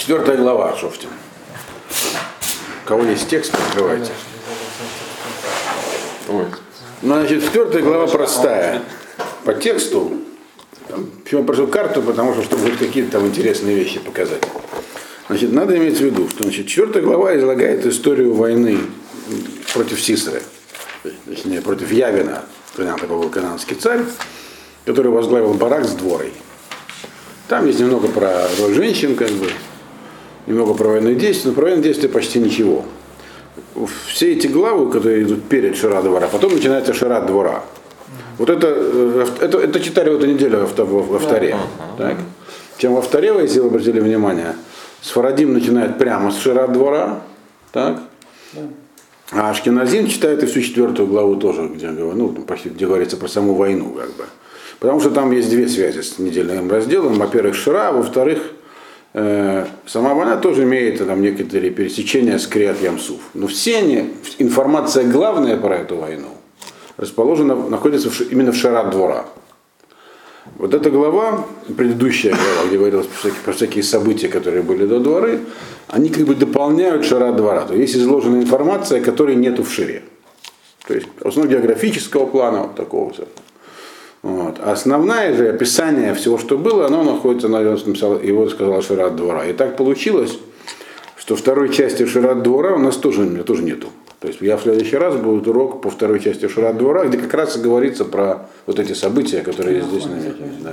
Четвертая глава, Шофтин. У кого есть текст, открывайте. Ой. Ну, значит, четвертая глава простая. По тексту, почему я прошу карту, потому что, чтобы какие-то там интересные вещи показать. Значит, надо иметь в виду, что значит, четвертая глава излагает историю войны против Сисры, точнее, против Явина, когда был канадский царь, который возглавил барак с дворой. Там есть немного про роль женщин, как бы, немного про военные действия, но про военные действия почти ничего. Все эти главы, которые идут перед Шира двора, потом начинается Шира двора. Вот это, э, это, это читали в эту неделю во, во, во вторе. Так? Чем во вторе, если вы обратили внимание, Сфарадим начинает прямо с Шира двора, так? А Ашкиназим читает и всю четвертую главу тоже, где, ну, почти, где говорится про саму войну, как бы. Потому что там есть две связи с недельным разделом. Во-первых, Шира, во-вторых, сама война тоже имеет там некоторые пересечения с Криат Ямсуф. Но все они, информация главная про эту войну расположена, находится в, именно в Шарат двора. Вот эта глава, предыдущая глава, где говорилось про всякие, про всякие события, которые были до дворы, они как бы дополняют Шарат двора. То есть изложена информация, которой нету в Шире. То есть основного географического плана вот такого все. Вот. А основное же описание всего, что было, оно находится на его сказал Шират двора. И так получилось, что второй части Шират двора у нас тоже, тоже нету. То есть я в следующий раз будет урок по второй части Шират двора, где как раз и говорится про вот эти события, которые здесь наметились. Да.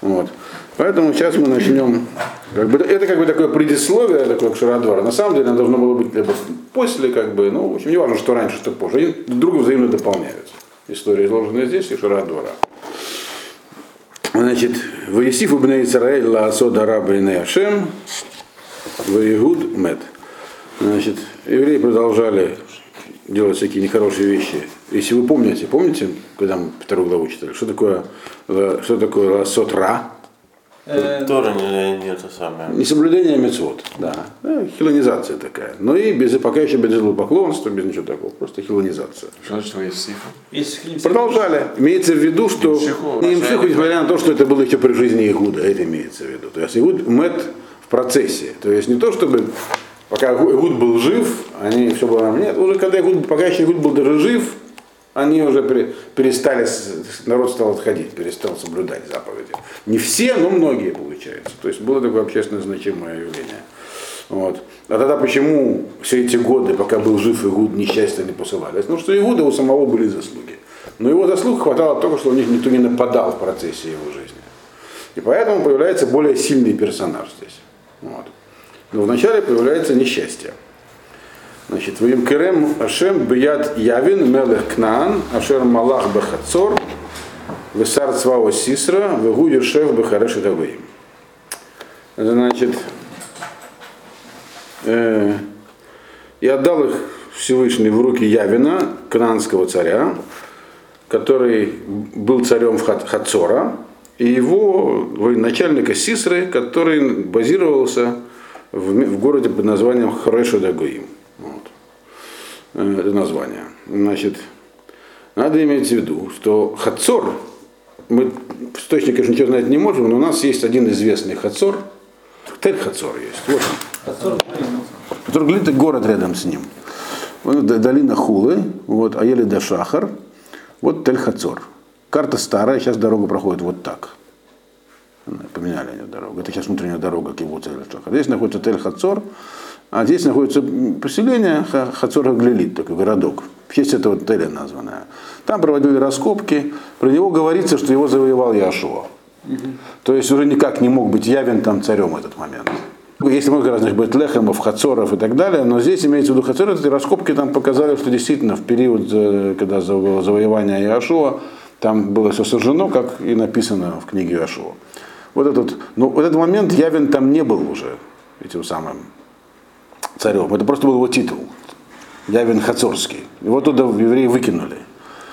Вот. Поэтому сейчас мы начнем. Как бы, это как бы такое предисловие такое к Шират двора. На самом деле оно должно было быть либо после, как бы, ну, в общем, не важно, что раньше, что позже. Они друг друга взаимно дополняются. История изложена здесь и Шират двора. Значит, Ваесиф убней Исраэль ла асода раба Ашем, Ваегуд мед. Значит, евреи продолжали делать всякие нехорошие вещи. Если вы помните, помните, когда мы вторую главу читали, что такое, что такое сотра? Тоже не, не это самое. Несоблюдение мецвод, да. да. Хилонизация такая. Но и без, пока еще без поклонства, без ничего такого. Просто хилонизация. Что значит Ваесифа? Продолжали. Имеется в виду, что Имшиху, несмотря на то, что это было еще при жизни Игуда, это имеется в виду. То есть Игуд мед в процессе. То есть не то, чтобы пока Игуд был жив, они все было нет, уже когда Игуд, пока еще Игуд был даже жив, они уже перестали, народ стал отходить, перестал соблюдать заповеди. Не все, но многие, получается. То есть было такое общественно значимое явление. Вот. А тогда почему все эти годы, пока был жив Игуд, несчастья не посылались? Ну, что Игуда у самого были заслуги. Но его заслуг хватало только, что у них никто не нападал в процессе его жизни. И поэтому появляется более сильный персонаж здесь. Вот. Но вначале появляется несчастье. Значит, Вим Керем Ашем Бият Явин Мелех Кнаан Ашер Малах Бахацор Весар Цвао Сисра Вегу Юшев Бахареш Давыим. Значит, э, и отдал их Всевышний в руки Явина, кананского царя, который был царем в Хацора, и его военачальника Сисры, который базировался в, в городе под названием Харешу Дагуим. Э, это название. Значит, надо иметь в виду, что Хацор, мы точно, конечно, ничего знать не можем, но у нас есть один известный Хацор, Тель Хацор есть. Вот он. Который глит город рядом с ним. Долина Хулы, вот, Аели до Шахар, вот Тель Хацор. Карта старая, сейчас дорога проходит вот так. Поменяли они дорогу. Это сейчас внутренняя дорога к его Тель Шахар. Здесь находится Тель Хацор, а здесь находится поселение Хацор Глилит, такой городок, в честь этого отеля названное. Там проводили раскопки, про него говорится, что его завоевал Яшуа. То есть уже никак не мог быть явен там царем в этот момент. Есть много разных Бетлехемов, Хацоров и так далее, но здесь имеется в виду Хацор, эти раскопки там показали, что действительно в период, э, когда было завоевание Яшуа, там было все сожжено, как и написано в книге Яшуа. Вот этот, ну, вот этот момент Явен там не был уже этим самым царем. Это просто был его титул. Явин Хацорский. Его туда евреи выкинули.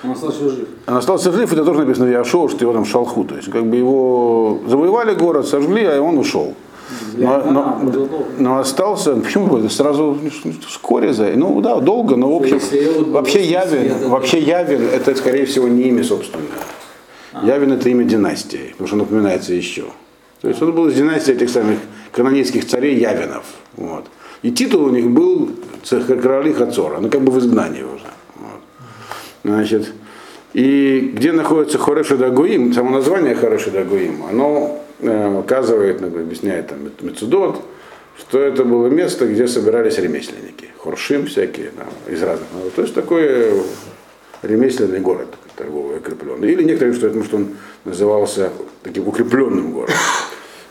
Он остался жив. Он остался жив, это тоже написано в Яшоу, что его там шалху. То есть как бы его завоевали город, сожгли, а он ушел. Но, но, но остался, почему сразу вскоре за, ну да, долго, но в общем, вообще Явин, вообще Явин это скорее всего не имя собственное. Явин это имя династии, потому что он упоминается еще. То есть он был из династии этих самых канонейских царей Явинов. Вот. И титул у них был короли Хацора, ну как бы в изгнании уже. Вот. Значит, и где находится Хореши Дагуим, само название Хореши Дагуим, оно э, указывает, объясняет там Мецудот, что это было место, где собирались ремесленники, хоршим всякие, там, из разных народов. То есть такой ремесленный город, торговый укрепленный. Или некоторые что это, что он назывался таким укрепленным городом.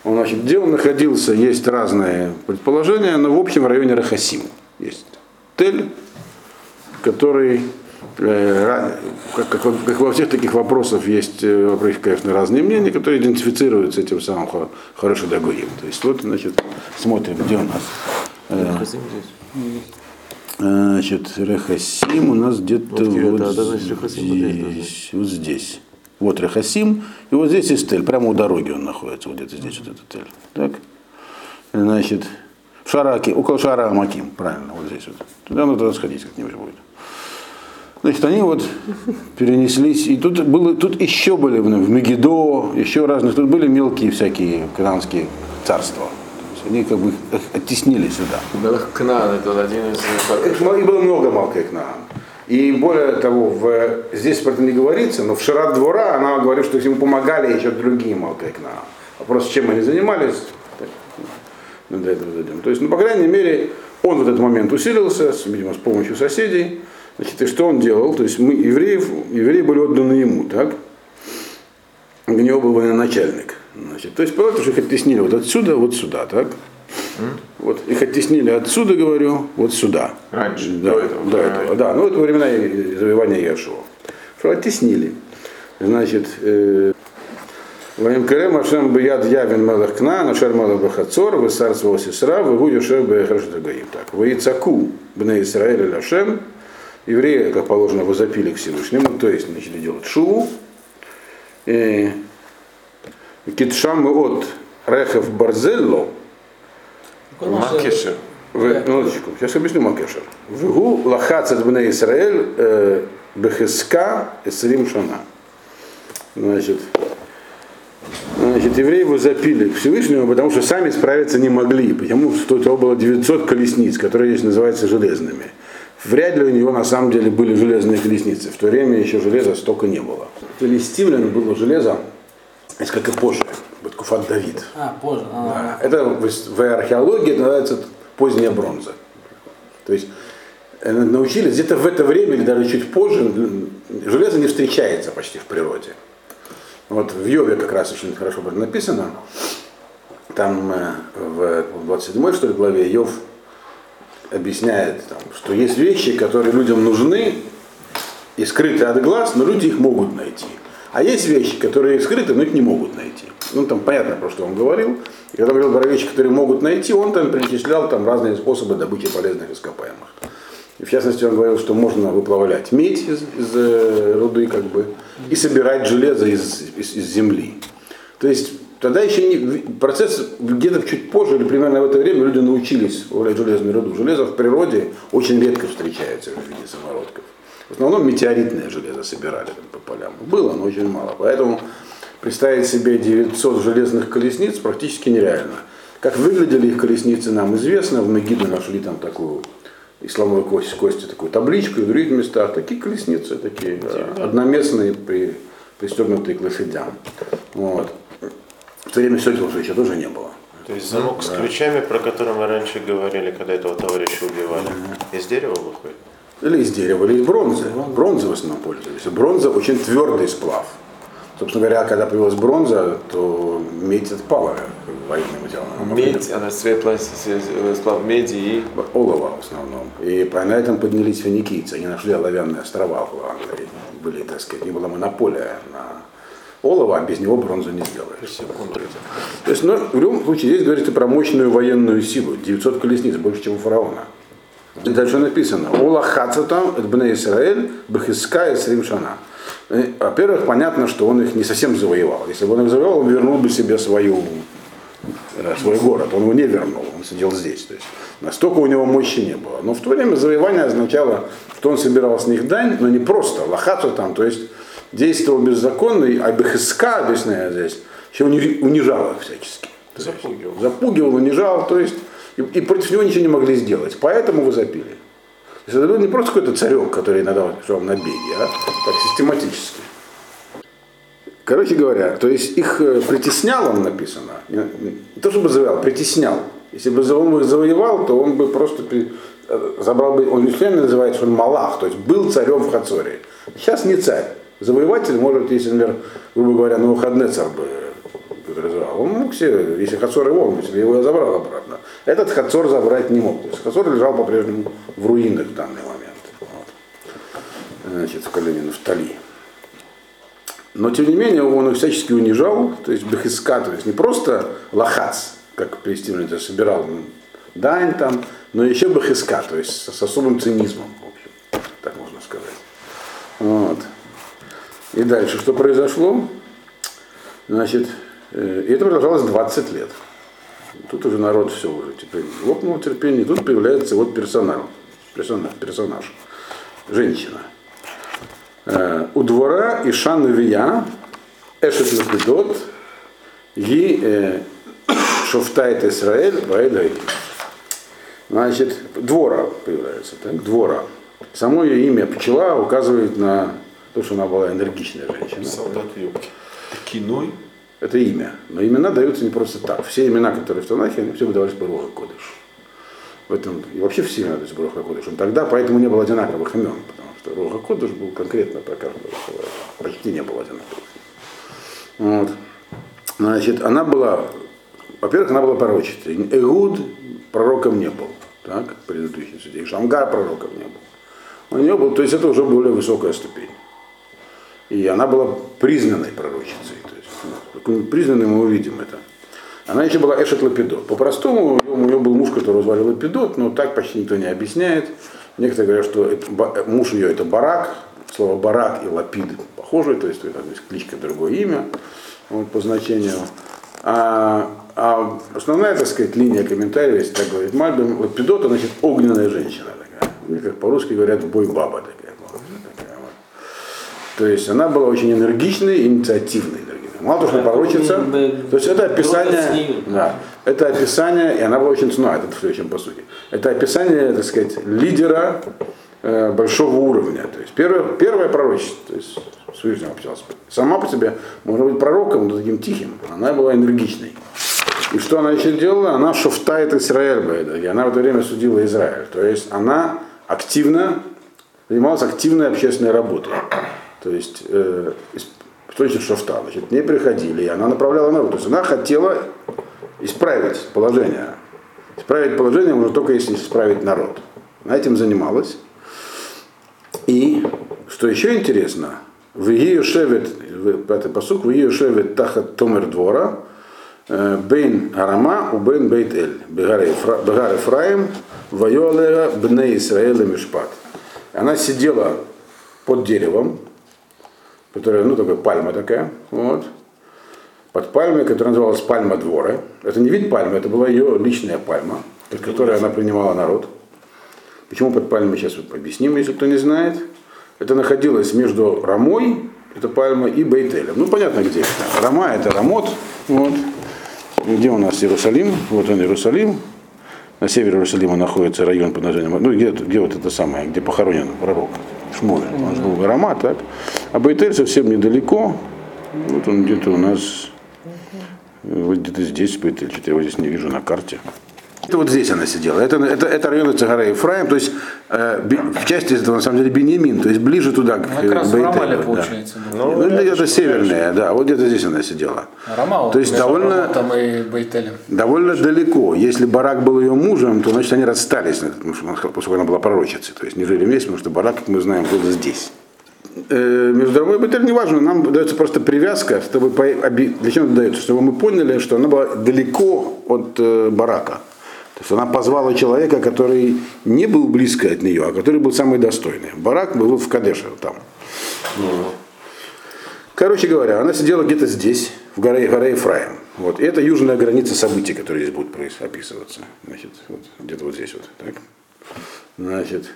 Он, значит, где он находился, есть разные предположения, но в общем в районе Рахасим есть Тель, который Э, как, как, как во всех таких вопросах есть э, вопросы, конечно, разные мнения, которые идентифицируются этим самым хорошо догоим. То есть вот, значит, смотрим, где у нас. Э, значит, Рехасим у нас где-то вот, вот здесь, вот здесь. Вот Рехасим, и вот здесь есть Тель, прямо у дороги он находится, вот где-то здесь вот этот Тель. Так, значит, в Шараке, около Шара Маким, правильно, вот здесь вот. Туда надо сходить как-нибудь будет. Значит, они вот перенеслись, и тут, было, тут еще были в Мегидо, еще разных, тут были мелкие всякие кананские царства. Они как бы оттеснили сюда. Кнаан это один из... Их было много Малкой Кнаан. И более того, в, здесь про это не говорится, но в Шират двора она говорит, что ему помогали еще другие Малкой Кнаан. Вопрос, чем они занимались, мы до этого дойдем. То есть, ну, по крайней мере, он в этот момент усилился, видимо, с помощью соседей. Значит, и что он делал? То есть мы, евреев, евреи были отданы ему, так? У него был военачальник. Значит, то есть потому что их оттеснили вот отсюда, вот сюда, так? Вот их оттеснили отсюда, говорю, вот сюда. Раньше, да, до этого. До этого, да. Ну, это времена завоевания Яшуа. Что оттеснили. Значит, э, Ваим Карем Ашем Бияд Явин Мелах Кна, Нашер Мелах Бахацор, Высар Свол Сесра, Вегу Юшев Бехаш Дагаим. Так, Ваицаку Бне Исраэль Лашем, евреи, как положено, возопили к Всевышнему, то есть начали делать шуву. Китшам от Рехев Барзелло. Макешер. Минуточку, сейчас объясню Макешер. Вгу лахацет бне Исраэль э, бехеска эсрим шана. Значит, значит, евреи его запили к Всевышнему, потому что сами справиться не могли, потому что у того было 900 колесниц, которые здесь называются железными. Вряд ли у него на самом деле были железные колесницы. В то время еще железа столько не было. Филистимлян было железо несколько позже, Баткуфат Давид. А, позже. А, да. Это в, археологии называется поздняя бронза. То есть э, научились где-то в это время или даже чуть позже железо не встречается почти в природе. Вот в Йове как раз очень хорошо написано. Там э, в 27 что ли главе Йов объясняет, там, что есть вещи, которые людям нужны и скрыты от глаз, но люди их могут найти. А есть вещи, которые скрыты, но их не могут найти. Ну, там понятно, про что он говорил. И когда говорил про вещи, которые могут найти, он там перечислял там разные способы добычи полезных ископаемых. И в частности, он говорил, что можно выплавлять медь из, из э, руды, как бы, и собирать железо из, из, из земли. То есть Тогда еще не, процесс где-то чуть позже или примерно в это время люди научились управлять железную руду. Железо в природе очень редко встречается в виде самородков. В основном метеоритное железо собирали там, по полям. Было, но очень мало. Поэтому представить себе 900 железных колесниц практически нереально. Как выглядели их колесницы, нам известно. В Мегиду нашли там такую и слоновой кости, кости такую табличку, и в других местах такие колесницы, такие одноместные, при, пристегнутые к лошадям. Вот. В то время сёдел уже еще тоже не было. То есть замок да. с ключами, про который мы раньше говорили, когда этого товарища убивали, mm из дерева выходит? Или из дерева, или из бронзы. Бронзы в основном пользовались. Бронза очень твердый сплав. Собственно говоря, когда появилась бронза, то медь отпала военным материалом. Медь, она светлая, сплав меди и... Олова в основном. И на этом поднялись финикийцы. Они нашли оловянные острова в Англии. Были, так сказать, не была монополия на олова, а без него бронзу не сделаешь. То есть, ну, в любом случае, здесь говорится про мощную военную силу. 900 колесниц, больше, чем у фараона. Дальше написано, Ола Хацатам, Бне Исраэль, Бахиска и Сримшана. Во-первых, понятно, что он их не совсем завоевал. Если бы он их завоевал, он вернул бы себе свою, э, свой город. Он его не вернул, он сидел здесь. То есть настолько у него мощи не было. Но в то время завоевание означало, что он собирал с них дань, но не просто, лохацу там, то есть действовал беззаконно, а БХСК, объясняю здесь, еще унижал их всячески. Запугивал. запугивал, унижал, то есть и, против него ничего не могли сделать. Поэтому вы запили. То есть это был не просто какой-то царек, который иногда шел на беги, а так систематически. Короче говоря, то есть их э, притеснял он написано, не, то чтобы завоевал, притеснял. Если бы он их завоевал, то он бы просто э, забрал бы, он не называет, что он Малах, то есть был царем в Хацоре. Сейчас не царь. Завоеватель может, если, например, грубо говоря, на выходные царь бы э, развивал. Он мог себе, если Хацор его, он бы себе его забрал обратно. Этот Хацор забрать не мог. То есть Хацор лежал по-прежнему в руинах в данный момент. Вот. Значит, в колене Нафтали. Но тем не менее он их всячески унижал, то есть Бехиска, то есть не просто лахац, как Палестина это собирал дань там, но еще Бехиска, то есть с, с особым цинизмом, в общем, так можно сказать. Вот. И дальше, что произошло? Значит, э, и это продолжалось 20 лет. Тут уже народ все уже теперь лопнул терпение, и тут появляется вот персонаж, персонаж, персонаж женщина. Э, у двора Иша Навия, Эшет Лапидот, Ги э, Шофтайт Исраэль, Ваэдай. Значит, Двора появляется, так? Двора. Само ее имя пчела указывает на то, что она была энергичная женщина. Солдат в юбке. Это имя. Но имена даются не просто так. Все имена, которые в Танахе, они все выдавались по Руха Кодыш. В этом, и вообще все имена даются по Руха Кодыш. Тогда поэтому не было одинаковых имен, потому что Руха Кодыш был конкретно про каждого человека. Почти не было одинаковых. Вот. Значит, она была, во-первых, она была пророчицей. Эгуд пророком не был, так, предыдущий судей. Шамгар пророком не был. У нее был, то есть это уже более высокая ступень. И она была признанной пророчицей. Признанной мы увидим это. Она еще была Эшет Лапидот. По-простому, у нее был муж, который звали Лапидот, но так почти никто не объясняет. Некоторые говорят, что муж ее это Барак. Слово Барак и Лапид похожи, то есть то есть кличка, другое имя вот, по значению. А, а основная, так сказать, линия комментариев, если так говорит Мальбим, Лапидот, это значит огненная женщина такая. Или как по-русски говорят, бой баба такая. То есть она была очень энергичной, инициативной. Мало того, что Да, пророчица, ну, то есть это описание, да, это описание, и она была очень ценна, это в следующем по сути. Это описание, так сказать, лидера э, большого уровня. То есть первое, первое пророчество, то есть с Всевышним общался. Сама по себе может быть пророком, но таким тихим. Она была энергичной. И что она еще делала? Она шофтает Израиль, и она в это время судила Израиль. То есть она активно занималась активной общественной работой. То есть, э, что значит шофта? Значит, к ней приходили, и она направляла народ. То есть она хотела исправить положение. Исправить положение можно только если исправить народ. Она этим занималась. И, что еще интересно, в ее шевет, пятый посук, в ее шевет тахат томер двора, э, бейн арама у бейн бейт эль, бегар Ефраим, вайолега бне Исраэля мишпат. Она сидела под деревом, которая, ну, такая пальма такая, вот, под пальмой, которая называлась пальма двора. Это не вид пальмы, это была ее личная пальма, под которой она принимала народ. Почему под пальмой, сейчас вот объясним, если кто не знает. Это находилось между Рамой, это пальма, и Бейтелем. Ну, понятно, где это. Рама – это Рамот. Вот. Где у нас Иерусалим? Вот он, Иерусалим. На севере Иерусалима находится район под названием, ну, где, где вот это самое, где похоронен пророк Шмуэль. Он же был Рама, так? А Бейтель совсем недалеко. Вот он где-то у нас, вот где-то здесь Бейтель. Что-то я его здесь не вижу на карте. Это вот здесь она сидела. Это, это, это район Цагара Ефраим, то есть э, би- в части этого на самом деле Бенемин, то есть ближе туда, к Как раз в Бейтелю, Рамале да. получается. да. Ну, где-то северная, да, вот где-то здесь она сидела. Рамал, То есть довольно- Рамотом и Бейтелем. Довольно далеко. Если Барак был ее мужем, то значит они расстались, потому что, поскольку она была пророчицей. То есть не жили вместе, потому что Барак, как мы знаем, был здесь. Э, Между Рамой и Бетель не важно, нам дается просто привязка, чтобы для чего это дается, чтобы мы поняли, что она была далеко от э, Барака. То есть она позвала человека, который не был близко от нее, а который был самый достойный. Барак был в Кадеше, там. Короче говоря, она сидела где-то здесь, в горе, горе Ефраим. Вот. И это южная граница событий, которые здесь будут описываться. Значит, вот, где-то вот здесь вот. Так. Значит,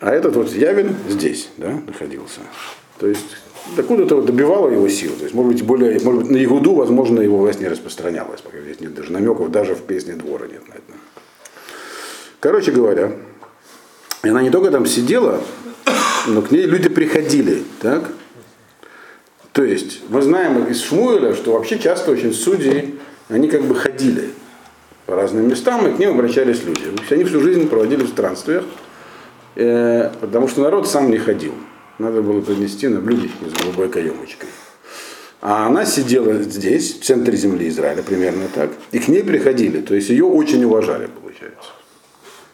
а этот вот Явин здесь, да, находился. То есть Откуда-то вот добивало его сил. То есть, может быть, более, может быть, на Игуду, возможно, его власть не распространялась, пока здесь нет даже намеков, даже в песне двора нет на это. Короче говоря, она не только там сидела, но к ней люди приходили, так? То есть, мы знаем из Шмуэля, что вообще часто очень судьи, они как бы ходили по разным местам, и к ним обращались люди. Они всю жизнь проводили в странствиях, э, потому что народ сам не ходил. Надо было принести на блюдечке с голубой каемочкой. А она сидела здесь, в центре земли Израиля, примерно так, и к ней приходили, то есть ее очень уважали, получается.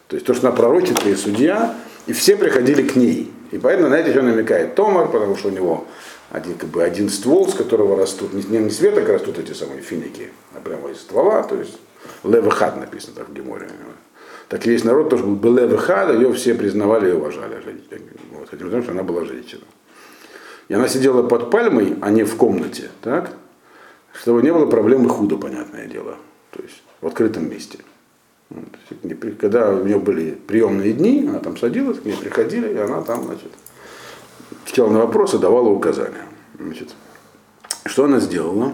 То есть то, что она пророчица и судья, и все приходили к ней. И поэтому на это еще намекает Томар, потому что у него один, как бы, один ствол, с которого растут, не, не веток растут эти самые финики, а прямо из ствола, то есть Левахад написано так в Геморе. Так весь народ тоже был Белевахад, ее все признавали и уважали, вот, хотя потому что она была женщина. И она сидела под пальмой, а не в комнате, так? Чтобы не было проблемы худо, понятное дело. То есть в открытом месте. Когда у нее были приемные дни, она там садилась, к ней приходили, и она там, значит, отвечала на вопросы, давала указания. Значит, что она сделала?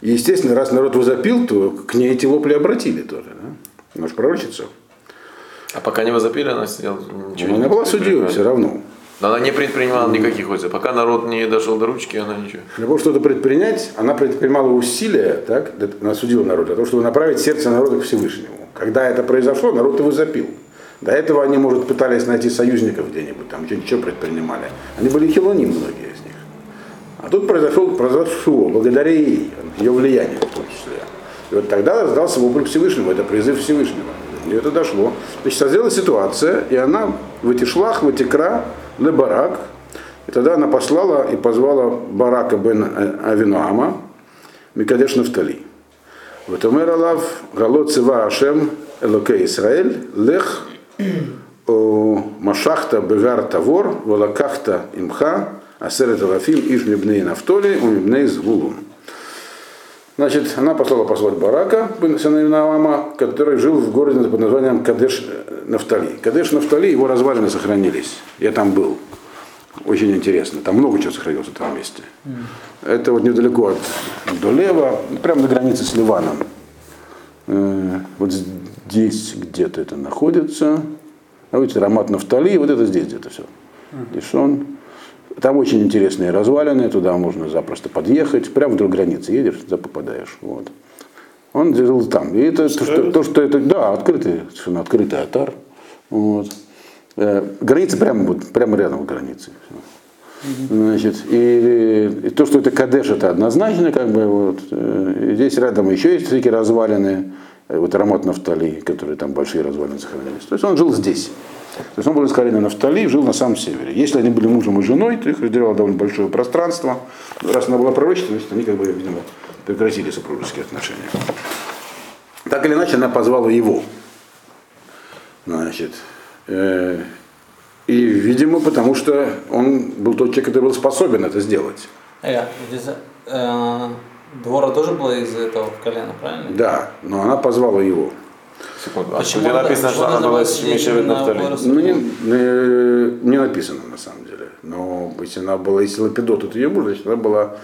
И, естественно, раз народ возопил, то к ней эти вопли обратили тоже. Да? Она же пророчица. А пока не возопили, она сидела ничего Она была судьей все равно. Но она не предпринимала никаких усилий. Пока народ не дошел до ручки, она ничего. Для того, чтобы что-то предпринять, она предпринимала усилия, так, она судила народ, для того, чтобы направить сердце народа к Всевышнему. Когда это произошло, народ его запил. До этого они, может, пытались найти союзников где-нибудь, там что-нибудь предпринимали. Они были хилоним, многие из них. А тут произошел, произошло, благодаря ей, ее влиянию в том числе. И вот тогда раздался вопль Всевышнему, это призыв Всевышнего. И это дошло. Значит, созрела ситуация, и она в эти шлах, в эти кра, ле барак. И тогда она послала и позвала Барака бен Авинуама, Микадеш Нафтали. Вот умер Алав, Галот Цива Ашем, Элоке Исраэль, Лех, Машахта Бегар Тавор, Волакахта Имха, Асерет Алафим, Иш Мибней Нафтоли, Умибней Звулун. Значит, она послала позвать Барака, сына Навама, который жил в городе под названием Кадеш Нафтали. Кадеш Нафтали, его развалины сохранились. Я там был. Очень интересно. Там много чего сохранилось в этом месте. Mm. Это вот недалеко от Долева, прямо на границе с Ливаном. Э, вот здесь где-то это находится. А вот Рамат Нафтали, вот это здесь где-то все. Дишон. Там очень интересные развалины, туда можно запросто подъехать, прямо вдоль границы едешь, туда попадаешь. Вот. Он жил там. И это то что, то, что это, да, открытый, совершенно открытый атар. Вот. Э, граница прямо, вот, прямо рядом с границей. Значит, и, и то, что это Кадеш, это однозначно, как бы вот. Э, здесь рядом еще есть всякие развалины, э, вот Рамот Нафтали, которые там большие развалины сохранились. То есть он жил здесь. То есть он был из колена Нафтали, жил на самом севере. Если они были мужем и женой, то их разделяло довольно большое пространство. Раз она была пророчественной, значит, они, как бы, видимо, прекратили супружеские отношения. Так или иначе, она позвала его. Значит, э, и, видимо, потому что он был тот человек, который был способен это сделать. Э, э, Двора тоже была из этого колена, правильно? Да, но она позвала его. Секунду. А Почему где написано, что она была с Мишевит Нафтали? Ну, не, не, не написано на самом деле. Но если она была, если Лапидот это ее муж, значит она была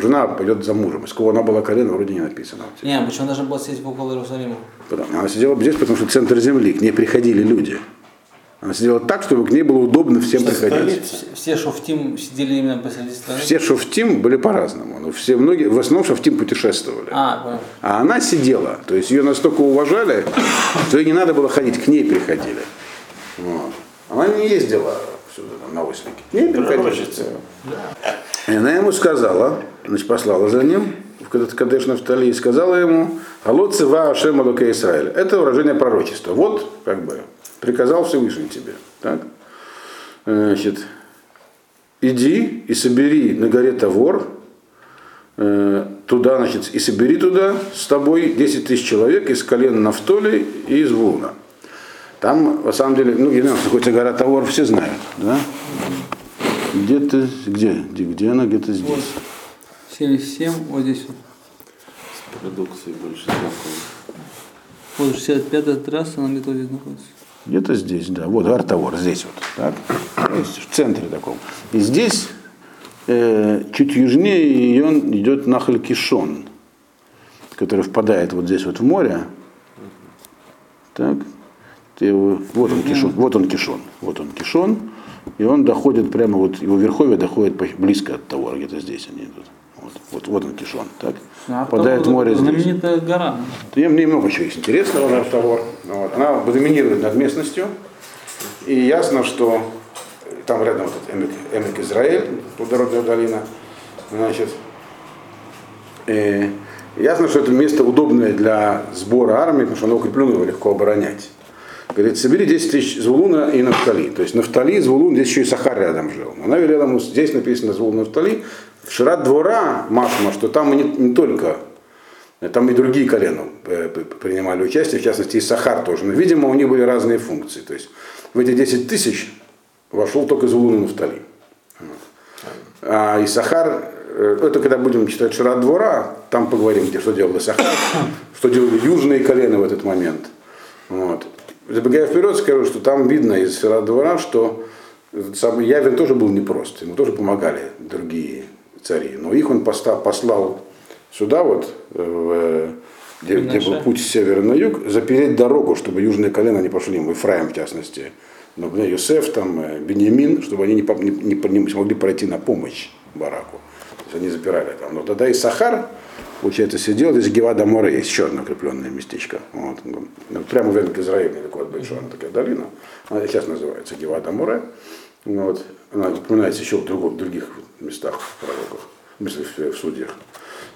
жена пойдет за мужем. Из кого она была колено, вроде не написано. Не, почему она должна была сидеть около Иерусалима? Она сидела здесь, потому что центр земли, к ней приходили люди. Она сидела так, чтобы к ней было удобно всем что приходить. Все шофтим сидели именно посреди страны? Все шофтим были по-разному. Но все, многие, в основном шофтим путешествовали. А, а она сидела. То есть ее настолько уважали, что ей не надо было ходить, к ней приходили. Вот. Она не ездила сюда, там, на ослике. К ней приходили. И она ему сказала, значит, послала за ним, в Кадеш Нафтали, и сказала ему, Алот Цива Ашем Израиль. Это выражение пророчества. Вот, как бы, приказал Всевышний тебе. Так? Значит, иди и собери на горе Тавор, э, туда, значит, и собери туда с тобой 10 тысяч человек из колен Нафтоли и из Вулна. Там, на самом деле, ну, где находится гора Тавор, все знают, да? Где-то, где, где, где она, где-то здесь. Вот. 77, вот здесь вот. С продукцией больше знакомы. Вот 65 трасса, она где-то здесь находится. Где-то здесь, да. Вот Артавор, здесь вот. Так? В центре таком. И здесь э, чуть южнее ее идет Нахаль Кишон, который впадает вот здесь вот в море. Так. Ты вот он Кишон, вот он Кишон, вот он Кишон. И он доходит прямо вот, его верховье доходит близко от того, где-то здесь они идут. Вот, вот, вот он Кишон. Так. А Впадает в море здесь. Знаменитая гора. Там немного чего есть интересного на Тавор. Вот. Она доминирует над местностью. И ясно, что там рядом вот этот Эмик, Эмик Израиль, плодородная долина. Значит, э, ясно, что это место удобное для сбора армии, потому что оно укреплено, его легко оборонять. Говорит, собери 10 тысяч Звулуна и Нафтали. То есть Нафтали, Звулун, здесь еще и Сахар рядом жил. Она велела ему, здесь написано Звулун Нафтали. В Шират двора Машма, что там не, не только там и другие колена э, принимали участие, в частности и Сахар тоже. Но, видимо, у них были разные функции. То есть в эти 10 тысяч вошел только Звулун и Нафтали. А и Сахар, э, это когда будем читать Шират двора, там поговорим, где что делал Сахар, что делали южные колена в этот момент. Вот. Забегая вперед, скажу, что там видно из двора, что самый Явин тоже был непрост, ему тоже помогали другие цари. Но их он послал сюда, вот, э, в, где, где был путь с севера на юг, запереть дорогу, чтобы южные колена не пошли, ему, Ефраим в частности, но Юсеф, там, э, Беньямин, чтобы они не, не, не, не смогли пройти на помощь бараку. То есть они запирали там. Но тогда и Сахар, получается, сидел, здесь Гевада Море есть еще одно укрепленное местечко. Вот. Ну, Прямо в Израиле, недалеко от Большана, такая долина. Она сейчас называется Гевада Море. Вот. Она упоминается еще в, другом- в других местах пророков, в в, судьях.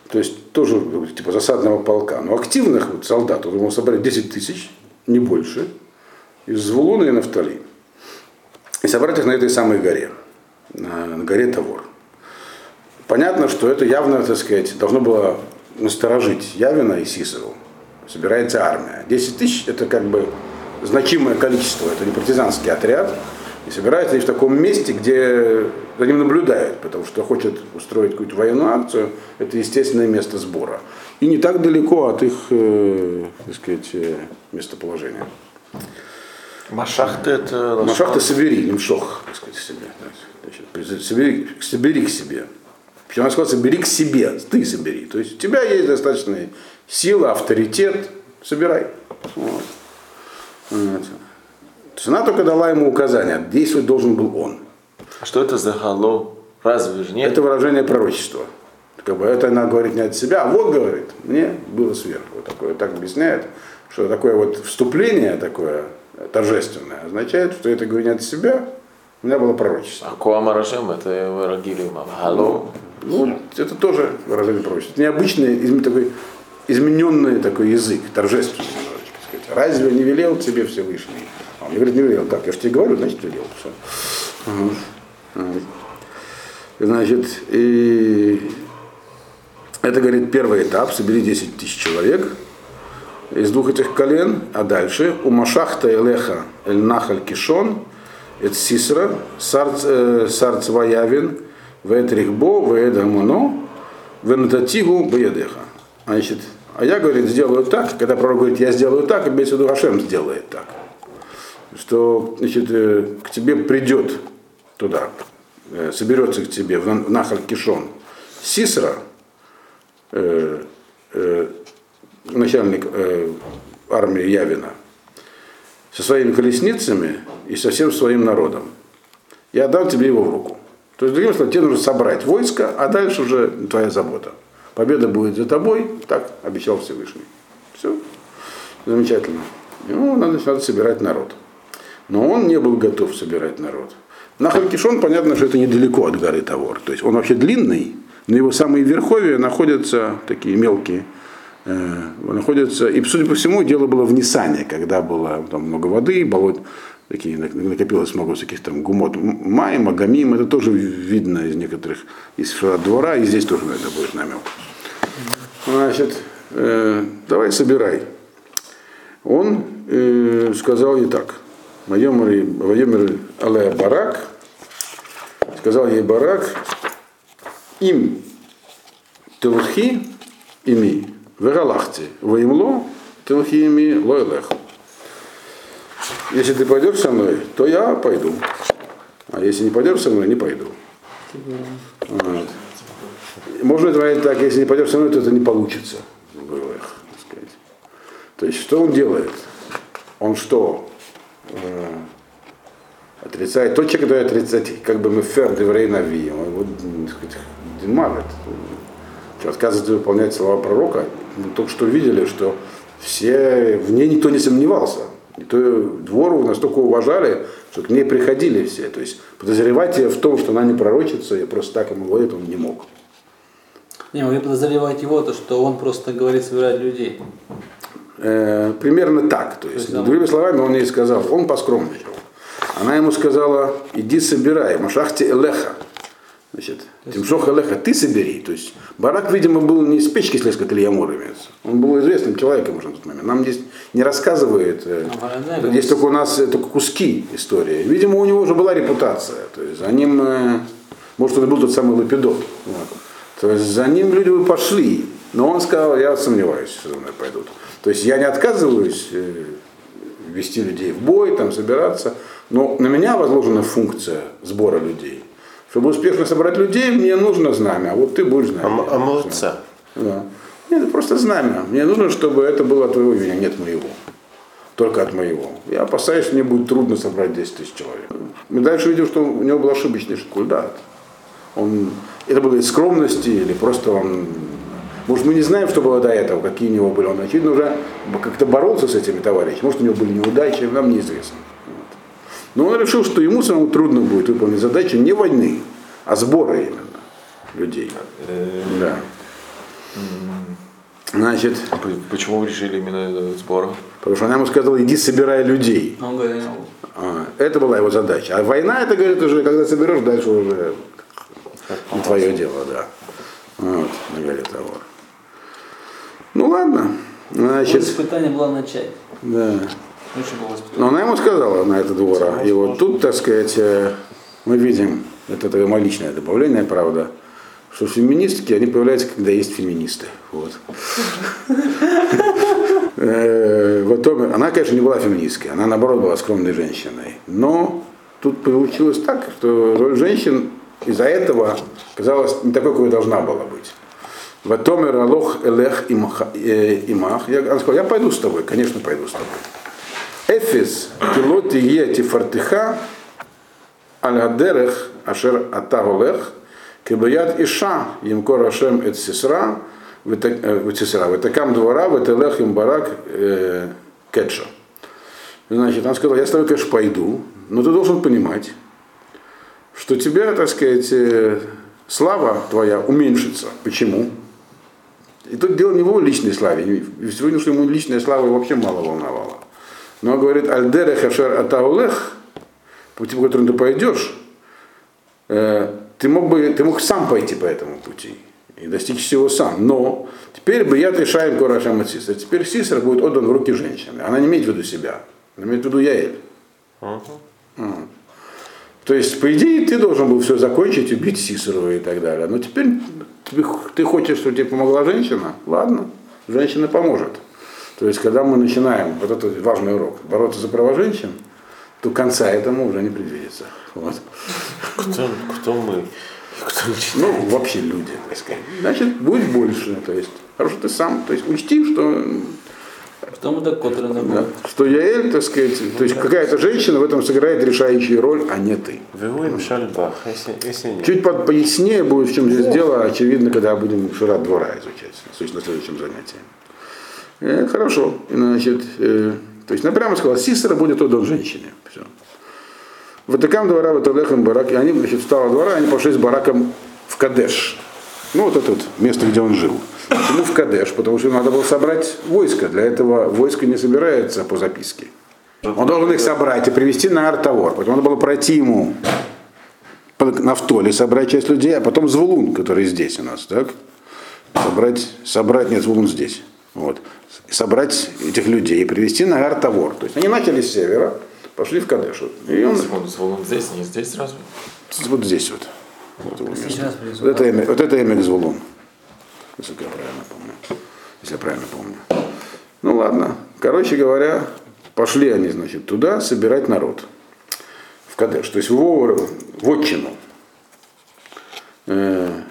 То есть тоже ну, типа засадного полка. Но активных вот, солдат, он мог собрать 10 тысяч, не больше, из Звулуна и Нафтали. И собрать их на этой самой горе, на, на горе Тавор. Понятно, что это явно, так сказать, должно было насторожить Явина и Сисову. Собирается армия. 10 тысяч это как бы значимое количество, это не партизанский отряд. И собираются они в таком месте, где за ним наблюдают, потому что хочет устроить какую-то военную акцию, это естественное место сбора. И не так далеко от их, э, так сказать, э, местоположения. Машахты это... Машах ты собери, немшох, так сказать, себе. Значит, собери, собери к себе. Причем она сказала, собери к себе, ты собери. То есть у тебя есть достаточная сила, авторитет, собирай. Вот. Вот. То есть она только дала ему указание, действовать должен был он. А Что это за гало? Разве же нет? Это выражение пророчества. Как бы это она говорит не от себя, а вот говорит, мне было сверху. Такое, так объясняет, что такое вот вступление такое торжественное означает, что это говорит не от себя, у меня было пророчество. А Куамарашем это вырагили Гало. Ну, это тоже выражение пророчества. Необычный, такой, измененный такой язык, торжественный сказать. Разве не велел тебе Всевышний? А он мне говорит, не велел. Так, я же тебе говорю, значит, велел. Все. Значит, и это, говорит, первый этап. Собери 10 тысяч человек из двух этих колен, а дальше у Машахта Элеха Эль Нахаль Кишон, Эт Сисра, Сарц Вет Рихбо, Вет Амоно, Венататигу Баядеха. Значит, а я, говорит, сделаю так, когда пророк говорит, я сделаю так, имеется в виду Хашем сделает так. Что, значит, э, к тебе придет туда, э, соберется к тебе в На- в Нахаль Кишон Сисра, э, э, начальник э, армии Явина, со своими колесницами и со всем своим народом. Я отдам тебе его в руку. То есть, другим словом, тебе нужно собрать войско, а дальше уже твоя забота. Победа будет за тобой, так обещал Всевышний. Все. Замечательно. Ему надо, надо собирать народ. Но он не был готов собирать народ. Нахаль Кишон, понятно, что это недалеко от горы Тавор. То есть он вообще длинный, но его самые верховья находятся такие мелкие, э, находятся, и, судя по всему, дело было в Нисане, когда было там много воды, болот, такие, нак- накопилось много всяких там гумот, май, магамим, это тоже видно из некоторых, из двора, и здесь тоже на это будет намек. Значит, э, давай собирай. Он э, сказал ей так. Вайомер Але Барак, сказал ей Барак, им Телхи ими, Вералахти, Ваимло, Телхи ими, Лойлех. Если ты пойдешь со мной, то я пойду. А если не пойдешь со мной, не пойду. Вот. Можно говорить так, если не пойдешь со мной, то это не получится. Их. То есть, что он делает? Он что? Э, отрицает. Тот человек, который отрицает, как бы мы фер деврей нави, он его, так сказать, димавит. Отказывается выполнять слова пророка. Мы только что видели, что все, в ней никто не сомневался. И то двору настолько уважали, что к ней приходили все. То есть подозревать ее в том, что она не пророчится, и просто так ему говорит, он не мог. Не, вы подозреваете его, то, что он просто говорит собирать людей. Э, примерно так. То есть, То есть, другими словами, он ей сказал, он поскромничал. Она ему сказала, иди собирай, машахте элеха. Значит, Тимшох Элеха, ты собери. То есть Барак, видимо, был не из печки слез, как Илья Мур имеется. Он был известным человеком уже на тот момент. Нам здесь не рассказывает, э, А, здесь только у нас э, только куски истории. Видимо, у него уже была репутация. То есть за ним, э, может, он был тот самый Лапидот. Вот. То есть за ним люди бы пошли. Но он сказал, я сомневаюсь, что за мной пойдут. То есть я не отказываюсь вести людей в бой, там, собираться, но на меня возложена функция сбора людей. Чтобы успешно собрать людей, мне нужно знамя, а вот ты будешь А, знамя. м- а молодца. Да. Нет, это просто знамя. Мне нужно, чтобы это было от твоего имени, нет моего. Только от моего. Я опасаюсь, что мне будет трудно собрать 10 тысяч человек. Мы дальше видим, что у него был ошибочный шкульдат. Он, это было из скромности или просто он... Может, мы не знаем, что было до этого, какие у него были. Он, очевидно, уже как-то боролся с этими товарищами. Может, у него были неудачи, нам неизвестно. Но он решил, что ему самому трудно будет выполнить задачу не войны, а сбора именно людей. Да. Значит, Почему вы решили именно этот сбор? потому что она ему сказала, иди собирай людей. Он говорит. А, Это была его задача. А война, это, говорит, уже, когда соберешь, дальше уже не твое дело, да. Вот, на горе того. Ну ладно. Вот Значит, Испытание было начать. да. Но она ему сказала на это двора. И вот тут, так сказать, э, мы видим, это такое мое личное добавление, правда, что феминистки, они появляются, когда есть феминисты. Вот. Э, вот она, конечно, не была феминисткой, она, наоборот, была скромной женщиной. Но тут получилось так, что роль женщин из-за этого казалось не такой, какой должна была быть. Ватомер Алох Элех имах, э, имах. Я, она сказала, я пойду с тобой, конечно, пойду с тобой. Эфис килоти ети фартиха аль-гадерех ашер атаголех кебаят иша емкор ашем эт сисра витисра витакам двора вителех им барак э, кетша. Значит, он сказал, я с тобой, конечно, пойду, но ты должен понимать, что тебя, так сказать, э, слава твоя уменьшится. Почему? И тут дело не в его личной славе. И Сегодня, что ему личная слава вообще мало волновала. Но он говорит, Альдере Хашер Атаулех, пути, по которому ты пойдешь, э, ты мог бы, ты мог сам пойти по этому пути и достичь всего сам. Но теперь бы я решаем Корашам от Сисра. Теперь Сисра будет отдан в руки женщины. Она не имеет в виду себя, она имеет в виду Яэль. М. То есть, по идее, ты должен был все закончить, убить Сисеру и так далее. Но теперь ты хочешь, чтобы тебе помогла женщина? Ладно, женщина поможет. То есть, когда мы начинаем, вот это важный урок, бороться за права женщин, то конца этому уже не предвидится. Вот. Кто, кто мы? Кто начинает? Ну, вообще люди, так сказать. Значит, будет больше. То есть, хорошо, ты сам, то есть, учти, что, Потом это Котрин да, что Яэль, так сказать, то есть, какая-то женщина в этом сыграет решающую роль, а не ты. Вивуем шальбах, если, если нет. Чуть по- пояснее будет, в чем здесь дело, очевидно, когда будем Шират двора изучать, на следующем занятии. Э, хорошо. Значит, э, то есть, она прямо сказала, Сисера будет отдан женщине. Все. Ватикам двора, Ваталехам барак. И они, значит, встала двора, они пошли с бараком в Кадеш. Ну, вот это вот место, где он жил. Почему в Кадеш? Потому что надо было собрать войско. Для этого войско не собирается по записке. Он должен их собрать и привести на Артавор. Поэтому надо было пройти ему по Нафтоле, собрать часть людей, а потом Звулун, который здесь у нас, так? Собрать, собрать, нет, Звулун здесь. Вот. Собрать этих людей и привести на Артавор. То есть они начали с севера, пошли в Кадеш. И он Секунду, Зволон здесь, не здесь сразу? вот здесь вот. Вот, его место. Сейчас привезу. Вот это имя, вот это имя Звулун. Если я правильно помню. Если я правильно помню. Ну ладно. Короче говоря, пошли они, значит, туда собирать народ. В Кадеш. То есть в, Вор- в отчину. Э,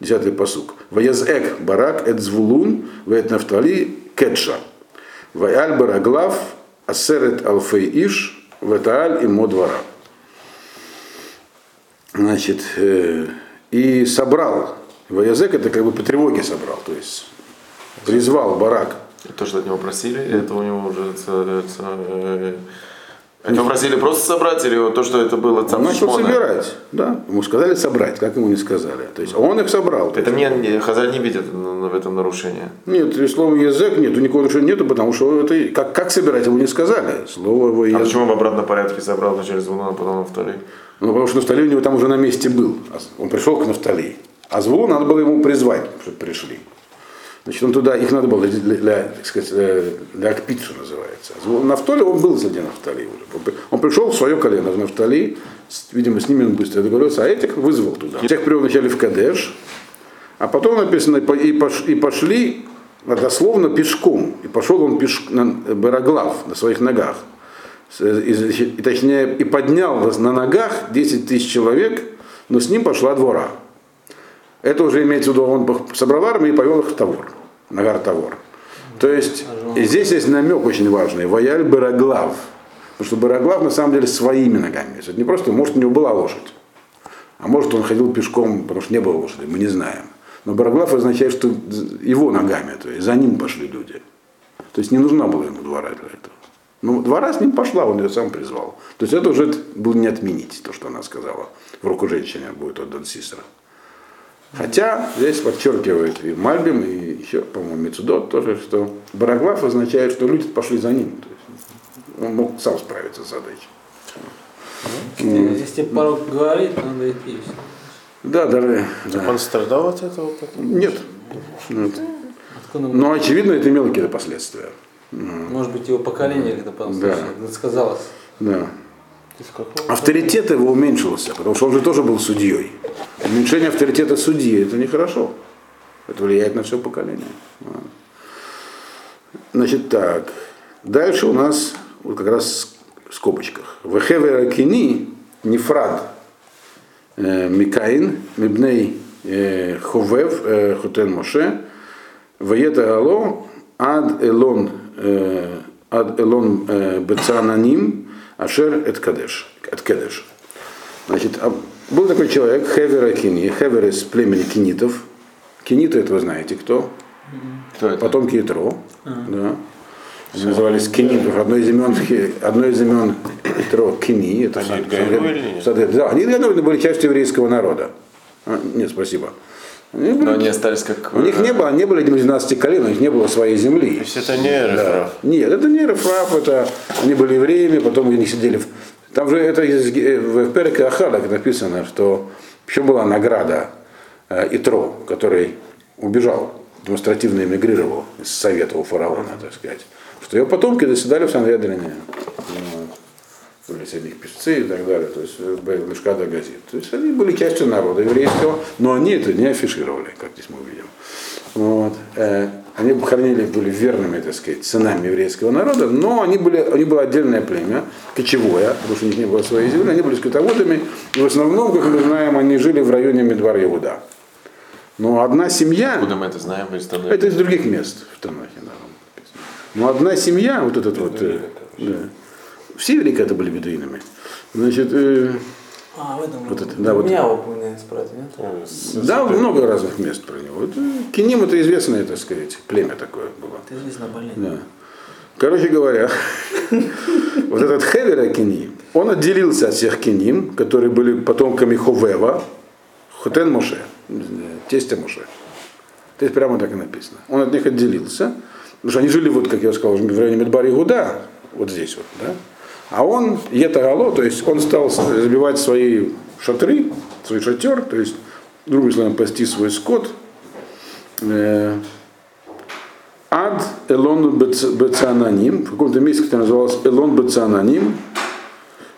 Десятый посук. Ваязэк барак эт звулун вэт нафтали кетша. Ваяль бараглав асерет алфей иш вэтааль и модвара. Значит, э, и собрал. Ваязек это как бы по тревоге собрал, то есть призвал барак. То, что от него просили, или это у него уже... Это просили просто собрать, или вот то, что это было Он там начал Шмона? собирать, да. Ему сказали собрать, как ему не сказали. То есть он их собрал. Это мне не- Хазаль не видит в этом нарушение. Нет, слово язык нету, никакого нарушения нету, потому что это как, как собирать ему не сказали. Слово его А язык. почему в обратном порядке собрал вначале звуна, а потом Нафтали? Ну, потому что Нафтали у него там уже на месте был. А Он пришел к Нафтали. А Звулу надо было ему призвать, чтобы пришли. Значит, он туда, их надо было для, для, так сказать, э, для Акпит, что называется. Нафтали, он был среди Нафтали уже. Он при- Он пришел в свое колено в Нафтали, видимо, с ними он быстро договорился, а этих вызвал туда. Тех привел вначале в Кадеш, а потом написано, и по- и пош- и пошли дословно пешком. И пошел он пеш, на Бароглав, на своих ногах. И, и, точнее, и поднял на ногах 10 тысяч человек, но с ним пошла двора. Это уже имеется в виду, он собрал армию и повел их в Тавор, на гор Тавор. То есть, здесь есть намек очень важный, Ваяль Бароглав. Потому что Бароглав на самом деле своими ногами. Это не просто, может, у него была лошадь. А может, он ходил пешком, потому что не было лошади, мы не знаем. Но Бароглав означает, что его ногами, то есть за ним пошли люди. То есть не нужна была ему двора для этого. Ну, двора с ним пошла, он ее сам призвал. То есть это уже было не отменить, то, что она сказала. В руку женщины будет отдан Сисера. Хотя здесь подчеркивает и Мальбим, и еще, по-моему, Мецудот тоже, что Бароглав означает, что люди пошли за ним. То есть он мог сам справиться с задачей. Если порог говорит, надо идти. Да, даже. да. Он страдал от этого потом? Нет. Нет. Но очевидно, это имело какие-то последствия. Может быть, его поколение когда потом Да. сказалось. Да. Авторитет его уменьшился, потому что он же тоже был судьей. Уменьшение авторитета судьи это нехорошо. Это влияет на все поколение. А. Значит так. Дальше у нас вот как раз в скобочках. Вехевера кини нефрад э, Микаин, Мибней э, Ховев, э, Хотен Моше, Ваета Ало, Ад Элон, Ад Элон Бецананим, Ашер Эт Кадеш. Эт Кедеш. Значит, а был такой человек, Хевера Кини, Хевер из племени кинитов. Киниты, это вы знаете кто? Кто это? Потомки Итро. Да. Они назывались Кинитов. Одно из имен, одно из имен Итро Кини. Это Они Сад- Сад- или нет? Сад- Да, они наверное, были частью еврейского народа. А, нет, спасибо. Они были- Но они остались как... у них не было, не было, видимо, 12 колен, у них не было своей земли. То есть это не Эрефрав? Нет, это не Рафраф, это они были евреями, потом они сидели в... Там же это из, э, в Переке Ахадах написано, что еще была награда э, Итро, который убежал, демонстративно эмигрировал из совета у фараона, так сказать. Что его потомки заседали в Санведрине. Были среди них певцы и так далее, то есть Лешкада газет. То есть они были частью народа еврейского, но они это не афишировали, как здесь мы увидим. Вот. Э, Они хранили, были верными, так сказать, сынами еврейского народа, но они были, у них было отдельное племя, кочевое, потому что у них не было своей земли, они были скотоводами, и в основном, как мы знаем, они жили в районе Медвар Иуда. Но одна семья, Откуда мы это знаем истории? это из других мест в Танахе, да. Но одна семья, вот этот вот, э, да, все это были бедуинами. Значит, э, А, в этом. Вот это, да, вот. Меня упоминается про это, нет? да, много разных мест про него. Это, Киним это известное, так сказать, племя такое было. Ты известно больный. Да. Короче говоря, вот этот Хевер Кини, он отделился от всех Киним, которые были потомками Ховева, Хотен Моше, тестя Моше. То есть прямо так и написано. Он от них отделился, потому что они жили, вот, как я сказал, в районе Медбари Гуда, вот здесь вот, да. А он, Етагало, то есть он стал забивать свои шатры, свой шатер, то есть, другим словом, пасти свой скот, э, Ад Элон Бецананим, в каком-то месте, который назывался Элон Бецананим,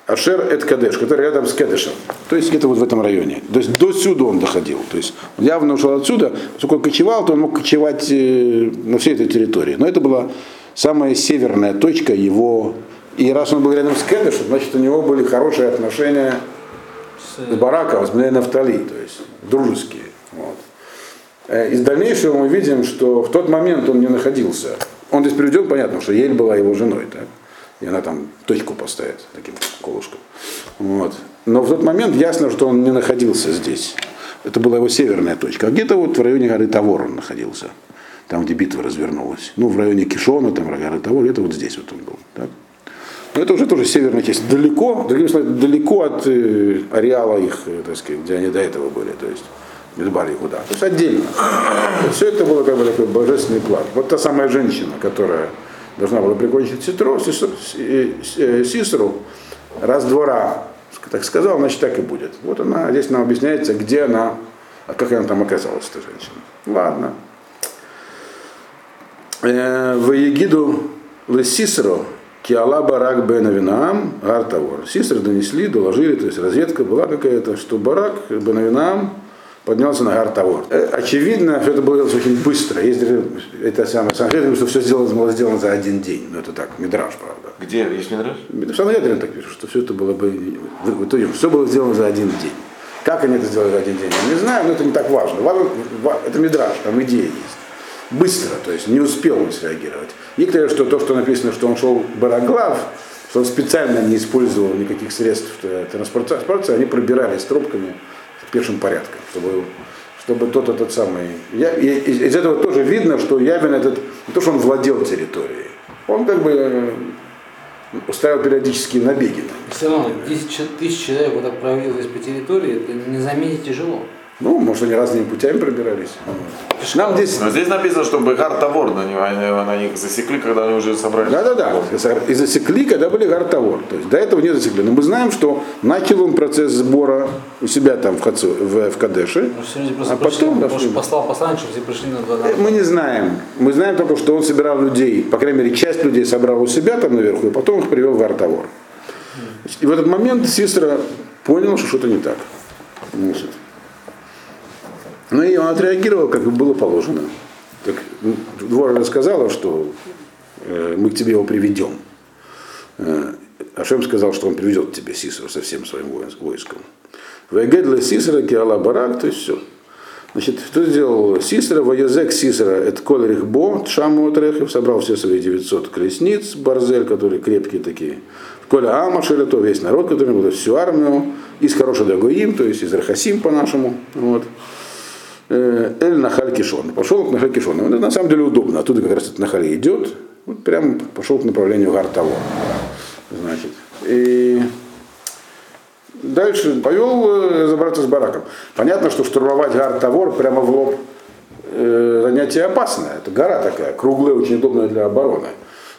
Ашер Эт Кадеш, который рядом с Кадешем. То есть где-то вот в этом районе. То есть до сюда он доходил. То есть он явно ушел отсюда. Поскольку кочевал, то он мог кочевать э, на всей этой территории. Но это была самая северная точка его. И раз он был рядом с Кадешем, значит у него были хорошие отношения с Бараком, с Нафтали, то есть дружеские. Вот. Э, Из дальнейшего мы видим, что в тот момент он не находился. Он здесь приведен, понятно, что Ель была его женой, так? и она там точку поставит таким колышком. Вот. Но в тот момент ясно, что он не находился здесь. Это была его северная точка. А где-то вот в районе горы Тавор он находился. Там, где битва развернулась. Ну, в районе Кишона, там, горы Тавор, это вот здесь вот он был. Так? Но это уже тоже северная часть. Далеко, другими словами, далеко от э, ареала их, э, так сказать, где они до этого были. То есть Медбар куда. То есть отдельно. Все это было как бы такой божественный план. Вот та самая женщина, которая должна была прикончить Ситру, Сисру, э, Сисру раз двора так сказал, значит так и будет. Вот она, здесь нам объясняется, где она, а как она там оказалась, эта женщина. Ладно. В Егиду Лесисро Киала Барак Бен Авинаам Гартавор. Сисры донесли, доложили, то есть разведка была какая-то, что Барак Бен Авинаам поднялся на Гартавор. Очевидно, что это было очень быстро. Есть это самое, Санхедрин, что все сделано, было сделано за один день. Но это так, Мидраж, правда. Где? Есть Мидраж? В Санхедрин так пишут, что все это было бы, в итоге, все было сделано за один день. Как они это сделали за один день, я не знаю, но это не так важно. важно это Мидраж, там идея есть. Быстро, то есть не успел он среагировать. Некоторые, что то, что написано, что он шел Бараглав, что он специально не использовал никаких средств транспортации, они пробирались трубками пешим порядком, чтобы, чтобы тот этот самый... Я, и, из этого тоже видно, что Явин этот, не то, что он владел территорией, он как бы устраивал периодические набеги. Все равно 10 тысяч человек вот так провалилось по территории, это не заметить тяжело. Ну, может, они разными путями пробирались. Нам здесь... Но здесь написано, что Бегар Тавор на, них, на них засекли, когда они уже собрались. Да-да-да. И засекли, когда были Гар Тавор. То есть до этого не засекли. Но мы знаем, что начал он процесс сбора у себя там в, Хацу, в, в Кадеше. А потом... Пришли, послал посланник, чтобы все пришли на два Мы не знаем. Мы знаем только, что он собирал людей, по крайней мере, часть людей собрал у себя там наверху, и потом их привел в Гар Тавор. И в этот момент Сестра понял, что что-то не так. Значит, ну и он отреагировал, как было положено. Так, двор сказала, что э, мы к тебе его приведем. Э, Ашем сказал, что он приведет тебе Сисру со всем своим войском. Вегедла Сисра Киала Барак, то есть все. Значит, что сделал Сисра? Воязек Сисра, это Коль Бо, Тшаму Отрехев, собрал все свои 900 колесниц, Барзель, которые крепкие такие. Коля Ама Шелето, весь народ, который был, всю армию, из хорошего Дагоим, то есть из Рахасим по-нашему. Вот. Эль Нахаль Кишон. Пошел к Нахаль Кишон. Это на самом деле удобно. Оттуда как раз этот Нахаль идет. Вот прям пошел к направлению Гартаво. Значит. И дальше повел разобраться с бараком. Понятно, что штурмовать Гартавор прямо в лоб э, занятие опасное. Это гора такая, круглая, очень удобная для обороны.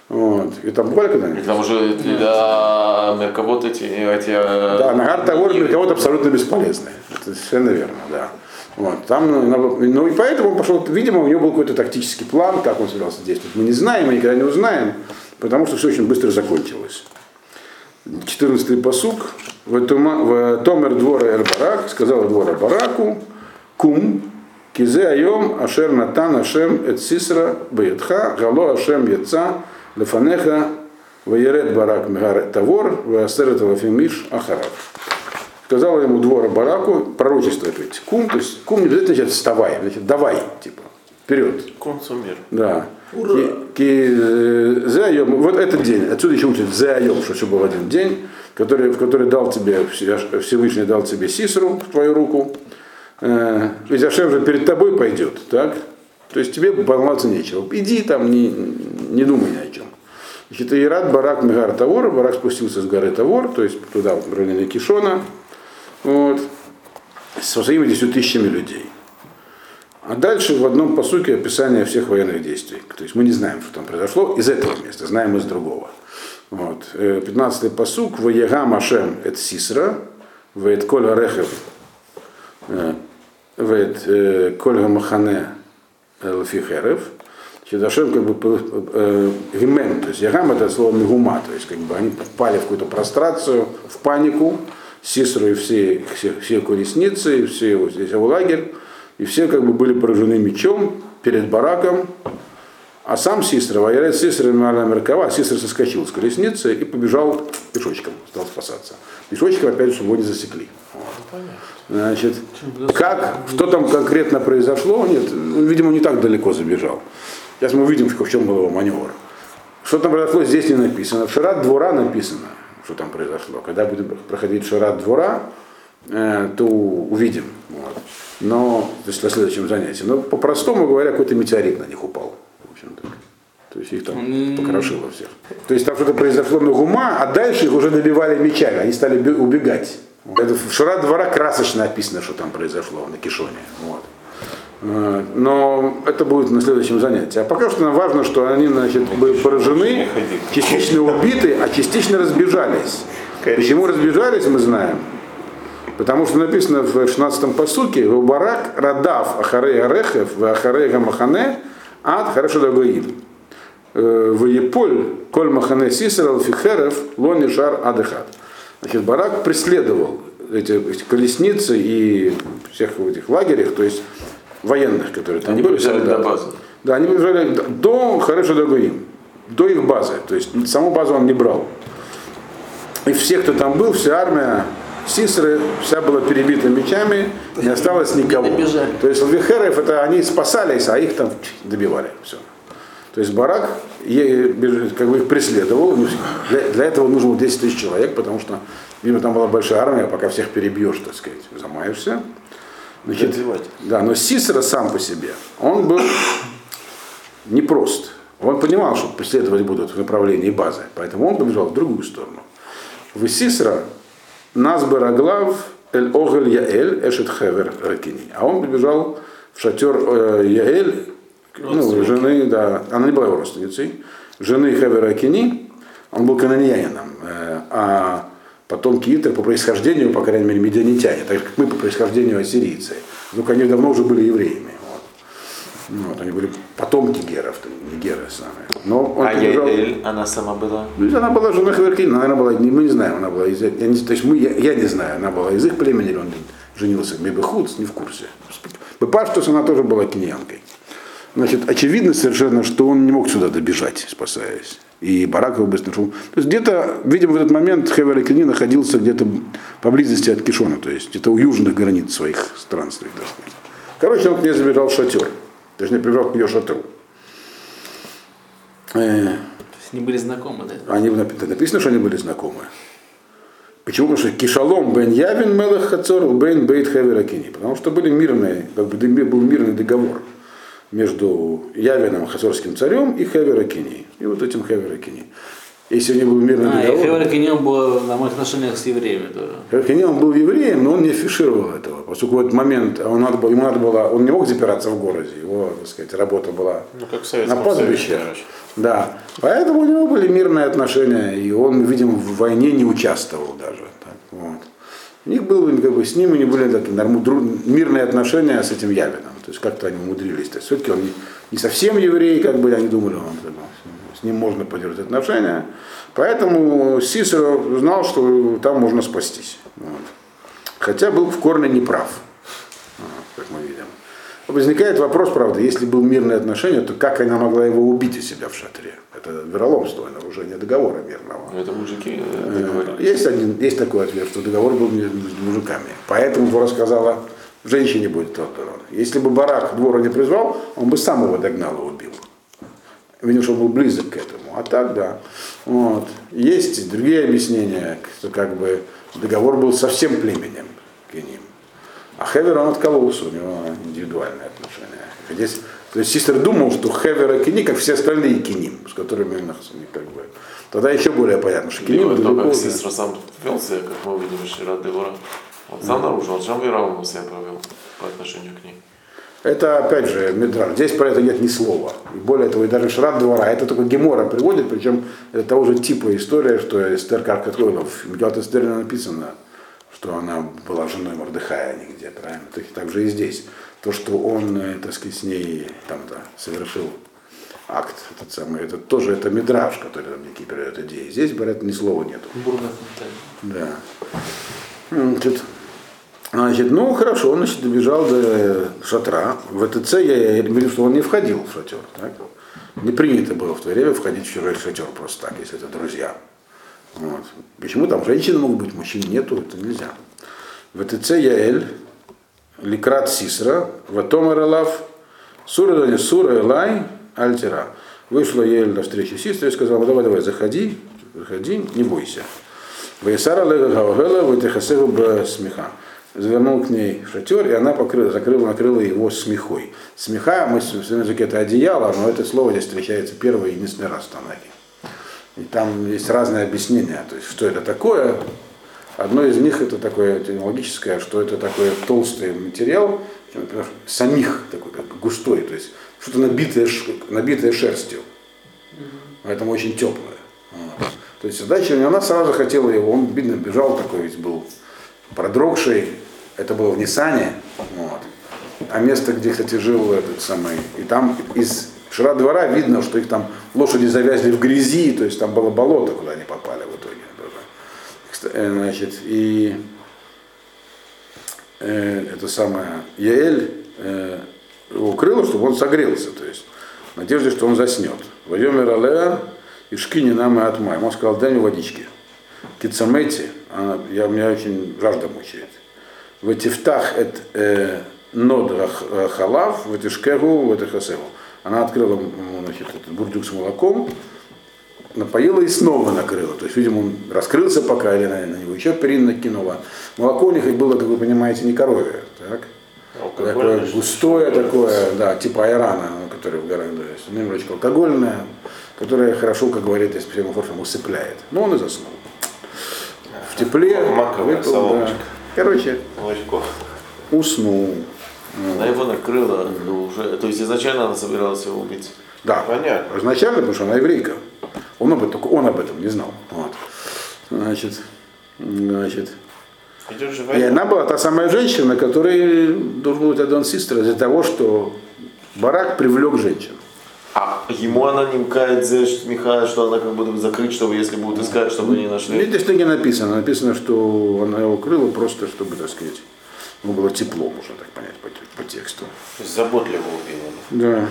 Вот. И там буквально когда-нибудь? Там уже для Мерковод эти, эти... Да, на Гартавор Мерковод абсолютно бесполезный. Это совершенно верно, да. Вот, там, ну и поэтому он пошел, видимо, у него был какой-то тактический план, как он собирался действовать. Мы не знаем, мы никогда не узнаем, потому что все очень быстро закончилось. 14-й посук. В Томер двора Эр-Барак, сказал двора Бараку, кум, кизе айом, ашер натан ашем эт сисра беетха, гало ашем яца, лефанеха, ваерет барак мегар тавор, ваасерет лафимиш ахарав сказал ему двора Бараку, пророчество опять, кум, то есть кум не обязательно значит вставай, значит давай, типа, вперед. Консумир. Да. Ки, вот этот день, отсюда еще учат заайом, что все был один день, который, в который дал тебе, Всевышний дал тебе Сисру в твою руку, э, ведь Ашем же перед тобой пойдет, так? То есть тебе волноваться нечего. Иди там, не, не думай ни о чем. Значит, Ират Барак Мегар Тавор, Барак спустился с горы Тавор, то есть туда, в районе Кишона, вот, со своими 10 тысячами людей. А дальше в одном посуке описание всех военных действий. То есть мы не знаем, что там произошло из этого места, знаем из другого. Вот. 15-й посук. Ваега Машем эт Сисра, веет Коль Арехев, веет Коль Махане Элфихерев. Хидашем как бы гимен, то есть ягам это слово мигума, то есть как бы они попали в какую-то прострацию, в панику, Сисру и все, все, все колесницы, и все его, здесь его лагерь, и все как бы были поражены мечом перед бараком, А сам Сисра, воярет Сисра Мала Меркава, Сисра соскочил с колесницы и побежал пешочком, стал спасаться. Пешочком опять же его не засекли. Значит, как, что там конкретно произошло, нет, ну, видимо, не так далеко забежал. Сейчас мы увидим, в чем был его маневр. Что там произошло, здесь не написано. В Шарат двора написано, что там произошло. Когда будем проходить Шарат двора, э, то увидим. Вот. Но, то есть на следующем занятии. Но по-простому говоря, какой-то метеорит на них упал. В общем-то. То есть их там покрошило всех. То есть там что-то произошло на гума, а дальше их уже добивали мечами, они стали бе- убегать. Это в Шара двора красочно описано, что там произошло на Кишоне. Вот. Э, Но это будет на следующем занятии. А пока что нам важно, что они значит, были поражены, частично убиты, а частично разбежались. Почему разбежались, мы знаем. Потому что написано в 16-м посуке, в барак радав ахарей арехев, в ахарей гамахане, ад хорошо дагоим. В Еполь, коль махане сисерал фихерев, лони шар адехат. Значит, барак преследовал эти, эти колесницы и всех в этих лагерях, то есть военных, которые там Они были. солдаты. до базы. Да, они побежали до- Хареша Дагуим, до их базы. То есть саму базу он не брал. И все, кто там был, вся армия Сисры, вся была перебита мечами, не осталось никого. добежали. То есть Лавихерев, это они спасались, а их там добивали. Все. То есть барак как бы их преследовал. Ну, Для, для этого нужно было 10 тысяч человек, потому что, видимо, там была большая армия, пока всех перебьешь, так сказать, замаешься. Значит, да, но Сисера сам по себе, он был непрост. Он понимал, что преследовать будут в направлении базы, поэтому он побежал в другую сторону. В Сисра нас Бараглав Эль Огель Яэль Эшет Хевер Ракини. А он побежал в шатер э, Яэль, ну, жены, да, она не была его родственницей, жены Хевер Ракини, он был канониянином, э, а потомки Итра по происхождению, по крайней мере, медианитяне, так как мы по происхождению ассирийцы. Только они давно уже были евреями. Вот. Ну, Вот, они были потомки геров, не геры сами. Но он А побежал- Яэль, она сама была? ну, она была жена Хаверкина, наверное, была, мы не знаем, она была из, я не, то есть мы, я, я не знаю, она была из их племени, или он женился в Мебехудс, не в курсе. Бепаштус, она тоже была киньянкой. Значит, очевидно совершенно, что он не мог сюда добежать, спасаясь. И барак его быстро нашел. То есть где-то, видимо, в этот момент Хевер Кини находился где-то поблизости от Кишона, то есть где-то у южных границ своих сказать. Короче, он к ней забежал в шатер. Точнее, прибежал к ее шатру. Э, То есть они были знакомы, да? они напи- написано, что они были знакомы. Почему? Потому что Кишалом бен Явин Мелах Хацор бен Бейт Хевер Акини. Потому что были мирные, как бы был мирный договор между Явином, хацорским царем, и Хевер Акини. И вот этим Хевер Акини. Если не был мирный А, договор, Хевер Киньон был на моих отношениях с евреями тоже. Хевер был евреем, но он не афишировал этого. Поскольку в этот момент он надо было, ему надо было, он не мог запираться в городе, его, так сказать, работа была Ну, как в на пастбище. Да. Поэтому у него были мирные отношения, и он, видимо, в войне не участвовал даже. Так, вот. У них было как бы, с ним у них были такие мирные отношения с этим Явином. То есть как-то они умудрились. То есть все-таки он не, не совсем еврей, как бы они думали, он, с ним можно поддерживать отношения. Поэтому Сисер знал, что там можно спастись. Вот. Хотя был в корне неправ, вот, как мы видим. Возникает вопрос, правда, если был мирные отношения, то как она могла его убить у себя в шатре? Это вероломство, нарушение договора мирного. Ну, Это мужики э, договорились. Есть, один, есть такой ответ, что договор был между мужиками. Поэтому Тора сказала, женщине будет тот урон. Если бы Барак двора не призвал, он бы сам его догнал и убил. Видел, что он был близок к этому. А так, да. Вот. Есть другие объяснения, что как бы договор был со всем племенем к ним. А Хевер он откололся, у него индивидуальные отношения. Здесь, то есть Систер думал, что Хевер и Кини, как все остальные Киним, с которыми он как бы... Тогда еще более понятно, что Киним Либо то, далеко... как. Сестра сам вел себя, как мы увидим из Шира Девора. Он сам наружу, он сам Вераум себя повел по отношению к ней. Это, опять же, Медраж. Здесь про это нет ни слова. И более того, и даже Шрат двора. Это только Гемора приводит, причем это того же типа история, что Эстер Каркаткойлов. В Мегилат Эстер написано, что она была женой Мордыхая нигде, правильно? Так, так же и здесь. То, что он, э, так сказать, с ней там-то совершил акт, этот самый, это тоже это Мидраж, который нам некий передает идеи. Здесь, говорят, ни слова нету. Бурда. Да. Тут, Значит, ну хорошо, он значит, добежал до шатра. В ТЦ я говорил, что он не входил в шатер. Так? Не принято было в то время входить в чужой шатер просто так, если это друзья. Вот. Почему там женщины могут быть, мужчин нету, это нельзя. В ТЦ Яэль, Ликрат Сисра, Ватомар Алав, Сура не Сура Элай, Альтера. Вышла Яэль на встречу сестре и сказала, давай, давай, заходи, заходи, не бойся. Ваисара Лега Гавагела, Ватехасеву Смеха завернул к ней в шатер, и она покрыла, закрыла, накрыла его смехой. Смеха, мы в языке это одеяло, но это слово здесь встречается первый и единственный раз в Танаке. И там есть разные объяснения, то есть что это такое. Одно из них это такое технологическое, что это такой толстый материал, например, самих такой как густой, то есть что-то набитое, набитое шерстью. Поэтому очень теплое. Вот. То есть задача, она сразу хотела его, он, видно, бежал такой весь был продрогший, это было в Нисане, вот. а место, где, кстати, жил этот самый, и там из шира двора видно, что их там лошади завязли в грязи, то есть там было болото, куда они попали в итоге. Э, значит, и э, это самое, Яэль э, укрыла, чтобы он согрелся, то есть в надежде, что он заснет. Вайомер Алеа и шкини нам и отмай. Он сказал, дай мне водички. Кицамети, я, у меня очень жажда мучает. В этифтах это э, нод халав, в этишкегу, в этихасеву. Она открыла значит, этот бурдюк с молоком, напоила и снова накрыла. То есть, видимо, он раскрылся пока, или на, на него еще перин накинула. Молоко у них было, как вы понимаете, не коровье. Так? Такое густое такое, да, типа айрана, который в горах, то есть немножечко алкогольное, которое хорошо, как говорит, если прямо усыпляет. Но он и заснул в тепле, выпил, да. Короче, Молочко. уснул. Она его накрыла ну, уже. То есть изначально она собиралась его убить. Да, Понятно. изначально, потому что она еврейка. Он об, только он об этом не знал. Вот. Значит, значит. И она была та самая женщина, которой должен быть Адон Систер из-за того, что Барак привлек женщин. А ему она не мкает смеха, что она как будто бы закрыть, чтобы если будут искать, чтобы не нашли. Видите, не написано. Написано, что она его крыла просто, чтобы, так сказать, ему было тепло, можно так понять по, по тексту. Заботливо убила. Да.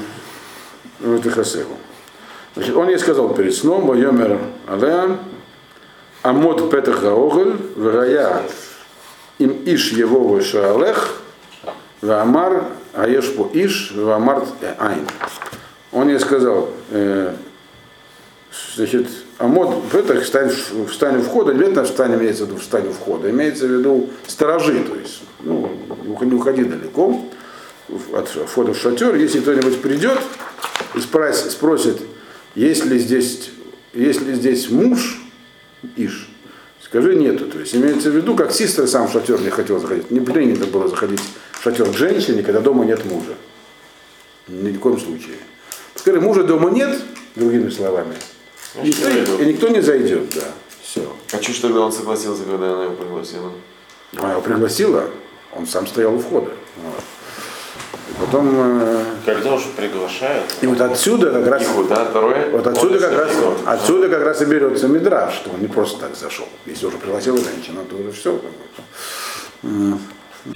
Вот и Хасеву. Значит, он ей сказал перед сном, Вайомер Алеа, Амод Петах Гаогль, Варая им Иш его Шаалех, Ваамар Аешпо Иш, Ваамар Айн. Он ей сказал, э, значит, Амод Петах встань, в- у входа, обязательно встань имеется в виду встань у входа, имеется в виду сторожи, то есть, ну, не уходи далеко от входа в шатер, если кто-нибудь придет и спросит, спросит есть ли здесь, есть ли здесь муж Иш, скажи нету. То есть имеется в виду, как сестра сам в шатер не хотел заходить. Не принято было заходить в шатер к женщине, когда дома нет мужа. Ни в коем случае. Скажи, мужа дома нет, другими словами, и никто, и никто не зайдет, да. Все. А чуть тогда он согласился, когда она его пригласила? Она его пригласила, он сам стоял у входа. Вот. И потом, э, Когда уже приглашают, и вот отсюда как раз Иху, да, второе? Вот отсюда как, раз, источник. отсюда как раз и берется мидраж, что он не просто так зашел. Если уже пригласила женщину, то уже все. В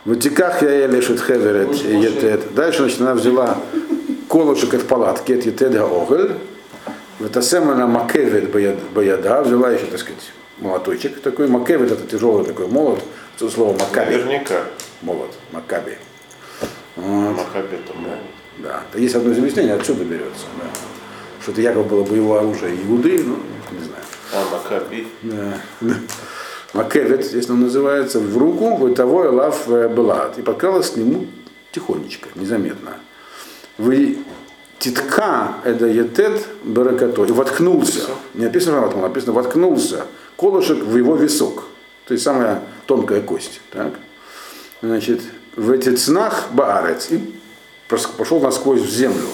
Ватиках я еле хеверет етет. Дальше, значит, она взяла колышек от палатки, от етет оголь. В это она макевет бояда, взяла еще, так сказать, молоточек такой. Макевет это тяжелый такой молот. Это слово макаби. наверняка, Молот, макаби. Вот. Махабетом, да? Да, есть одно из объяснений, отсюда берется. Да. Что это якобы было боевое оружие Иуды, ну, не знаю. А, Макаби. Да. Макевит, здесь он называется, в руку вытовой лав Белат. И подкралась к нему тихонечко, незаметно. Вы титка это етет баракато. И воткнулся. Не написано воткнул, написано воткнулся колышек в его висок. То есть самая тонкая кость. Так? Значит, в эти цнах баарец. И пошел насквозь в землю.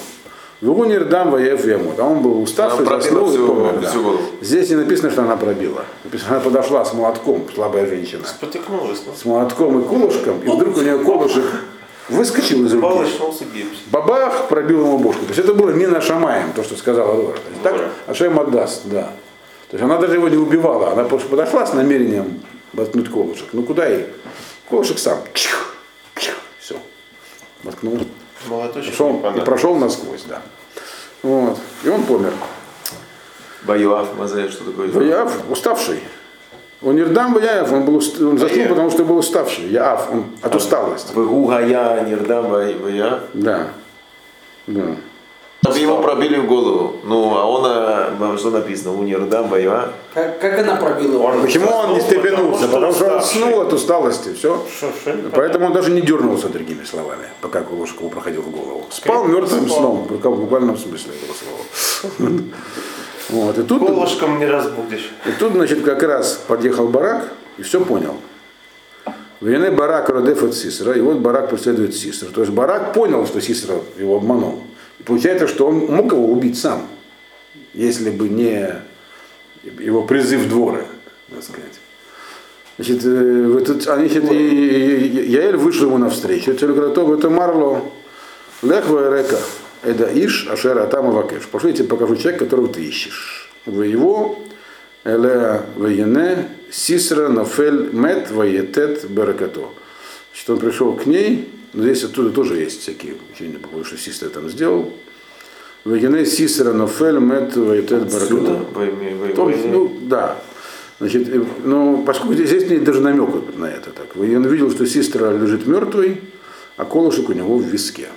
Вугунир дам воев ему. А он был уставший, Она пробила заснул и помер. да. Здесь не написано, что она пробила. Написано, она подошла с молотком, слабая женщина. Потыкнулась, ну. С молотком и колышком, и вдруг у нее колышек выскочил из руки. Бабах, пробил ему бошку. То есть это было не на Шамаем, то, что сказала Лора. То есть так. Ашем отдаст, да. То есть она даже его не убивала, она просто подошла с намерением воткнуть колышек. Ну куда ей? Колышек сам. Все. Воткнул. Молоточек Прошел, и прошел насквозь, да. Вот. И он помер. Боюав, Мазея, что такое? Яав, уставший. Он Нирдам Яав, он, был, уст- он заснул, потому что был уставший. Яав, он от усталости. Вегугая, Нирдам, Боюав. Да. Да. Чтобы ему пробили в голову. Ну, а он, а, что написано? У Нирдам, Боюав. Как, как она пробила? его? Почему он не Заснул, встрепенулся? потому Потому что что он снул от усталости. Все. Не Поэтому он даже не дернулся, другими словами, пока Кулушкову проходил в голову. Спал мертвым сном, в буквальном смысле этого слова. Вот. И тут, Колышком не разбудишь. и тут, значит, как раз подъехал барак и все понял. Вене барак родев от Сисера, и вот барак преследует Сисера. То есть барак понял, что Сисера его обманул. И получается, что он мог его убить сам, если бы не его призыв дворы, так сказать. Значит, э, вот тут они, значит, и, и- и- Яэль вышел ему навстречу. Цель готов, это Марло, Лехва Река, Эда Иш, Ашера Атама Вакеш. Пошли, я тебе покажу человека, которого ты ищешь. Вы его, Элеа Ваене, Сисра, Нафель, Мет, Ваетет, Берекато. Значит, он пришел к ней, но здесь оттуда тоже есть всякие учения по поводу, что Сисра там сделал. Ваене, Сисра, Нафель, Мет, Берекато. Том- ну, да. Значит, э, но поскольку здесь, здесь нет даже намека на это так. Он видел, что сестра лежит мертвой, а колышек у него в виске.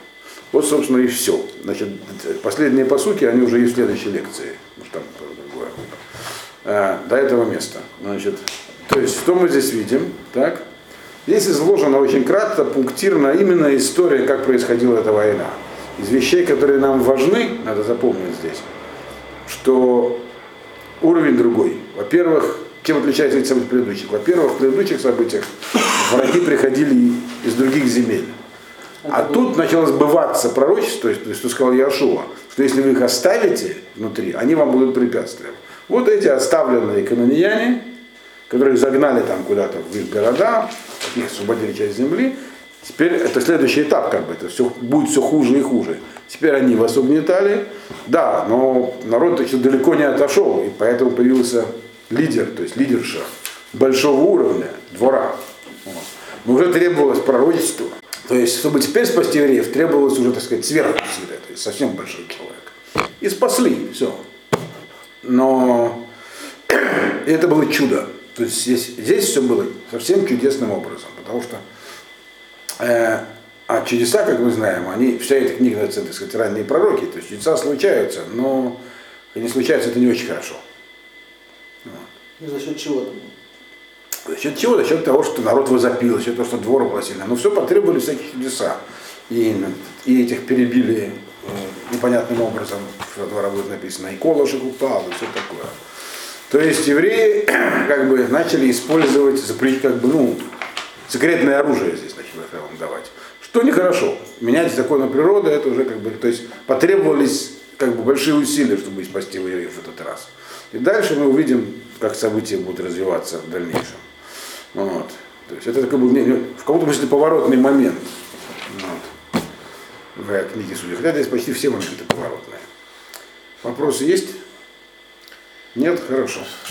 Вот, собственно, и все. Значит, последние посуки, они уже и в следующей лекции. Может, там другое. А, до этого места. Значит, то есть, что мы здесь видим? Так? Здесь изложена очень кратко, пунктирно именно история, как происходила эта война. Из вещей, которые нам важны, надо запомнить здесь, что уровень другой. Во-первых, чем отличается от предыдущих? Во-первых, в предыдущих событиях враги приходили из других земель. А тут начало сбываться пророчество, то есть, то есть что сказал Яшуа, что если вы их оставите внутри, они вам будут препятствием. Вот эти оставленные канонияне, которых загнали там куда-то в их города, их освободили часть земли, теперь это следующий этап, как бы, это все, будет все хуже и хуже. Теперь они вас угнетали, да, но народ еще далеко не отошел, и поэтому появился лидер, то есть лидерша большого уровня, двора. Вот. Но уже требовалось пророчество. То есть, чтобы теперь спасти евреев, требовалось уже, так сказать, сверхусилие, то есть совсем большой человек. И спасли, все. Но и это было чудо. То есть здесь, здесь все было совсем чудесным образом, потому что э, а чудеса, как мы знаем, они, вся эта книга, это, так сказать, ранние пророки, то есть чудеса случаются, но они случаются, это не очень хорошо. Ну, За счет чего там? За счет чего? За счет того, что народ возопил, за счет того, что двор было сильно. Но все потребовали всяких чудеса. И, и этих перебили э, непонятным образом, что двора будет написано, и колышек упал, и все такое. То есть евреи как бы начали использовать, запретить как бы, ну, секретное оружие здесь начали вам давать. Что нехорошо. Менять законы природы, это уже как бы, то есть потребовались как бы большие усилия, чтобы спасти евреев в этот раз. И дальше мы увидим, как события будут развиваться в дальнейшем. Вот. То есть это как бы не- не- в каком-то смысле поворотный момент вот, в книге Судей. Хотя здесь почти все моменты поворотные. Вопросы есть? Нет? Хорошо.